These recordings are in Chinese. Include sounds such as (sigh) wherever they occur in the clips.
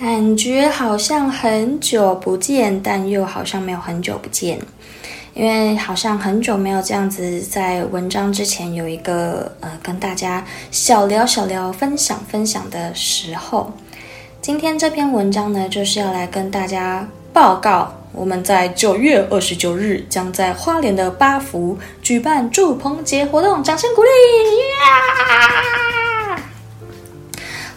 感觉好像很久不见，但又好像没有很久不见，因为好像很久没有这样子在文章之前有一个呃跟大家小聊小聊分享分享的时候。今天这篇文章呢，就是要来跟大家报告。我们在九月二十九日将在花莲的八福举办祝棚节活动，掌声鼓励！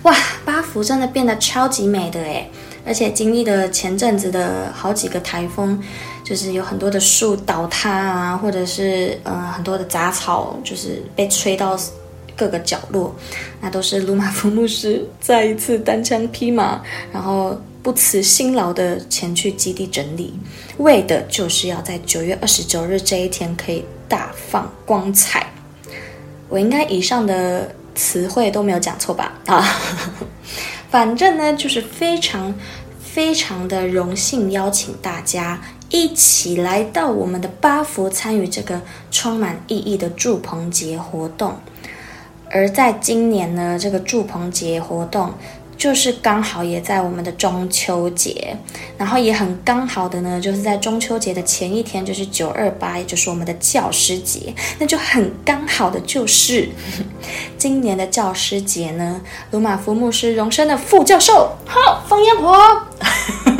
哇，八福真的变得超级美的诶，而且经历了前阵子的好几个台风，就是有很多的树倒塌啊，或者是嗯、呃、很多的杂草就是被吹到各个角落，那都是鲁马福牧师再一次单枪匹马，然后。不辞辛劳的前去基地整理，为的就是要在九月二十九日这一天可以大放光彩。我应该以上的词汇都没有讲错吧？啊，(laughs) 反正呢，就是非常非常的荣幸邀请大家一起来到我们的八福参与这个充满意义的祝棚节活动。而在今年呢，这个祝棚节活动。就是刚好也在我们的中秋节，然后也很刚好的呢，就是在中秋节的前一天，就是九二八，也就是我们的教师节，那就很刚好的就是 (laughs) 今年的教师节呢，鲁马夫牧师荣升的副教授，好，放烟火，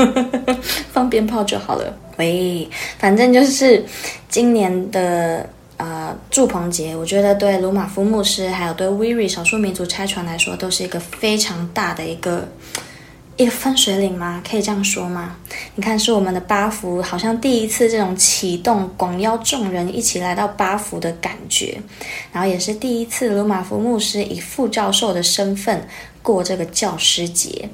(laughs) 放鞭炮就好了。喂，反正就是今年的。呃，祝棚节，我觉得对鲁玛夫牧师还有对 WIRI 少数民族拆船来说，都是一个非常大的一个一个分水岭吗？可以这样说吗？你看，是我们的八福，好像第一次这种启动广邀众人一起来到八福的感觉，然后也是第一次鲁玛夫牧师以副教授的身份过这个教师节，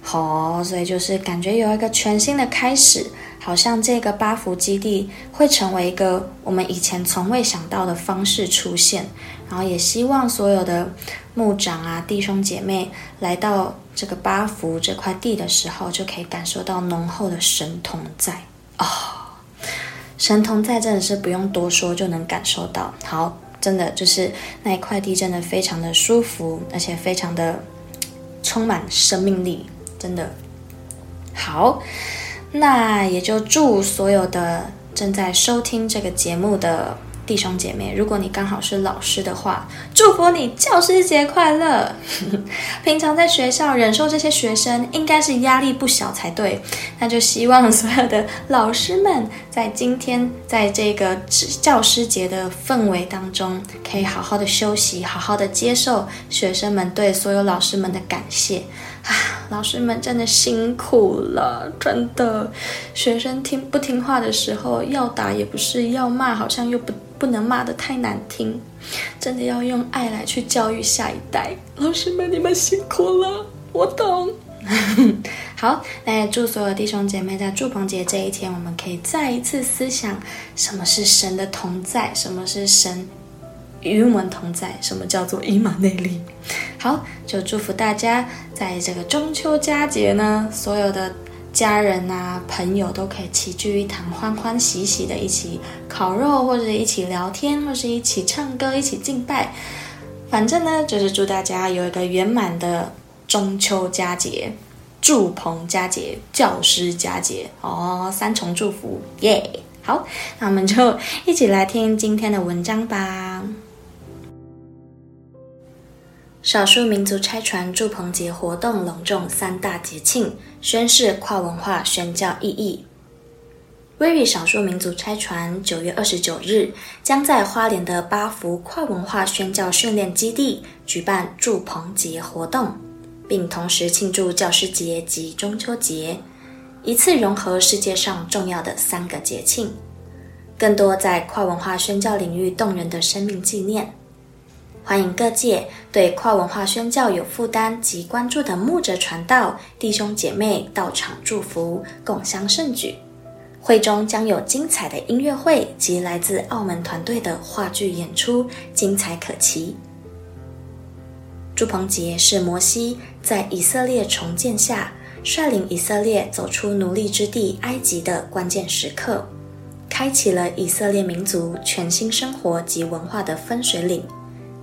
好，所以就是感觉有一个全新的开始。好像这个八福基地会成为一个我们以前从未想到的方式出现，然后也希望所有的牧长啊、弟兄姐妹来到这个八福这块地的时候，就可以感受到浓厚的神同在、哦！神同在真的是不用多说就能感受到。好，真的就是那一块地真的非常的舒服，而且非常的充满生命力，真的好。那也就祝所有的正在收听这个节目的弟兄姐妹，如果你刚好是老师的话，祝福你教师节快乐。(laughs) 平常在学校忍受这些学生，应该是压力不小才对。那就希望所有的老师们在今天在这个教师节的氛围当中，可以好好的休息，好好的接受学生们对所有老师们的感谢。老师们真的辛苦了，真的。学生听不听话的时候，要打也不是，要骂好像又不不能骂得太难听，真的要用爱来去教育下一代。老师们，你们辛苦了，我懂。(laughs) 好，那也祝所有弟兄姐妹在祝棚节这一天，我们可以再一次思想什么是神的同在，什么是神。与我们同在，什么叫做以马内利？好，就祝福大家在这个中秋佳节呢，所有的家人啊、朋友都可以齐聚一堂，欢欢喜喜的一起烤肉，或者一起聊天，或者一起唱歌，一起敬拜。反正呢，就是祝大家有一个圆满的中秋佳节、祝朋佳节、教师佳节哦，三重祝福耶！好，那我们就一起来听今天的文章吧。少数民族差传住棚节活动隆重三大节庆，宣示跨文化宣教意义。威语少数民族拆船九月二十九日将在花莲的八福跨文化宣教训练基地举办住棚节活动，并同时庆祝教师节及中秋节，一次融合世界上重要的三个节庆，更多在跨文化宣教领域动人的生命纪念。欢迎各界对跨文化宣教有负担及关注的牧者传道弟兄姐妹到场祝福，共襄盛举。会中将有精彩的音乐会及来自澳门团队的话剧演出，精彩可期。住棚节是摩西在以色列重建下，率领以色列走出奴隶之地埃及的关键时刻，开启了以色列民族全新生活及文化的分水岭，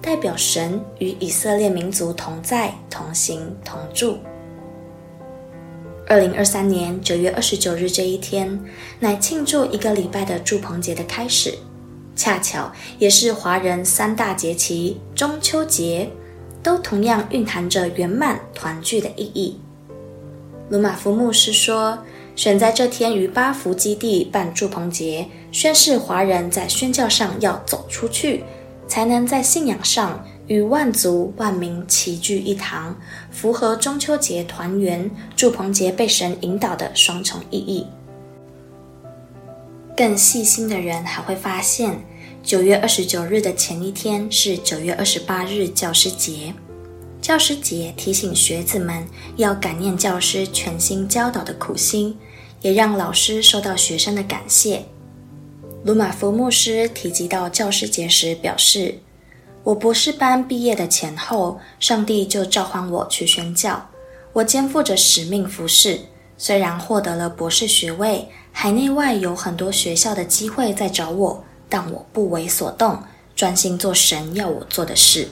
代表神与以色列民族同在、同行、同住。二零二三年九月二十九日这一天，乃庆祝一个礼拜的祝棚节的开始，恰巧也是华人三大节期中秋节，都同样蕴含着圆满团聚的意义。鲁玛夫牧师说，选在这天于巴福基地办祝棚节，宣示华人在宣教上要走出去，才能在信仰上。与万族万民齐聚一堂，符合中秋节团圆、祝棚节被神引导的双重意义。更细心的人还会发现，九月二十九日的前一天是九月二十八日教师节。教师节提醒学子们要感念教师全心教导的苦心，也让老师受到学生的感谢。鲁玛夫牧师提及到教师节时表示。我博士班毕业的前后，上帝就召唤我去宣教。我肩负着使命服侍，虽然获得了博士学位，海内外有很多学校的机会在找我，但我不为所动，专心做神要我做的事。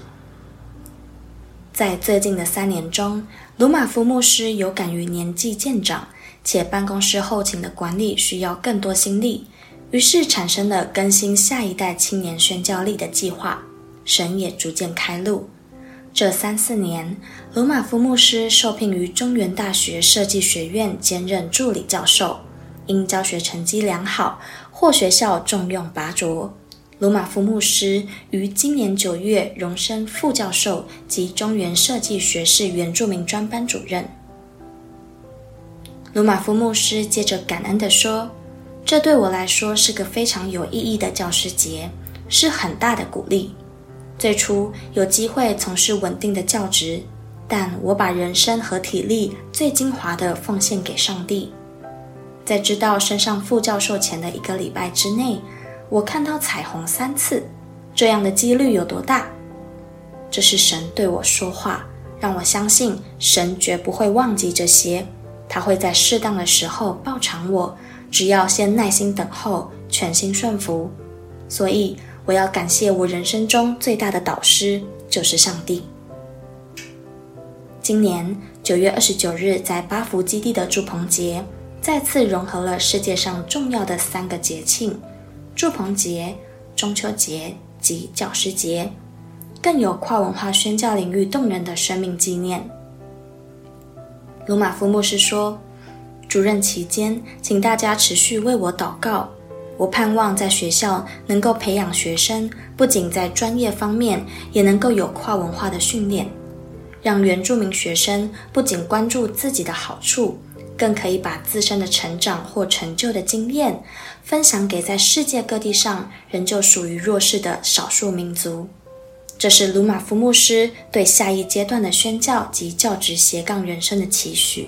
在最近的三年中，鲁玛夫牧师有感于年纪渐长，且办公室后勤的管理需要更多心力，于是产生了更新下一代青年宣教力的计划。神也逐渐开路。这三四年，鲁马夫牧师受聘于中原大学设计学院兼任助理教授，因教学成绩良好，获学校重用拔擢。鲁马夫牧师于今年九月荣升副教授及中原设计学士原住民专班主任。鲁马夫牧师接着感恩地说：“这对我来说是个非常有意义的教师节，是很大的鼓励。”最初有机会从事稳定的教职，但我把人生和体力最精华的奉献给上帝。在知道升上副教授前的一个礼拜之内，我看到彩虹三次，这样的几率有多大？这是神对我说话，让我相信神绝不会忘记这些，他会在适当的时候报偿我，只要先耐心等候，全心顺服。所以。我要感谢我人生中最大的导师，就是上帝。今年九月二十九日，在巴福基地的祝棚节，再次融合了世界上重要的三个节庆：祝棚节、中秋节及教师节，更有跨文化宣教领域动人的生命纪念。鲁玛夫牧师说：“主任期间，请大家持续为我祷告。”我盼望在学校能够培养学生，不仅在专业方面，也能够有跨文化的训练，让原住民学生不仅关注自己的好处，更可以把自身的成长或成就的经验分享给在世界各地上仍旧属于弱势的少数民族。这是鲁玛夫牧师对下一阶段的宣教及教职斜杠人生的期许。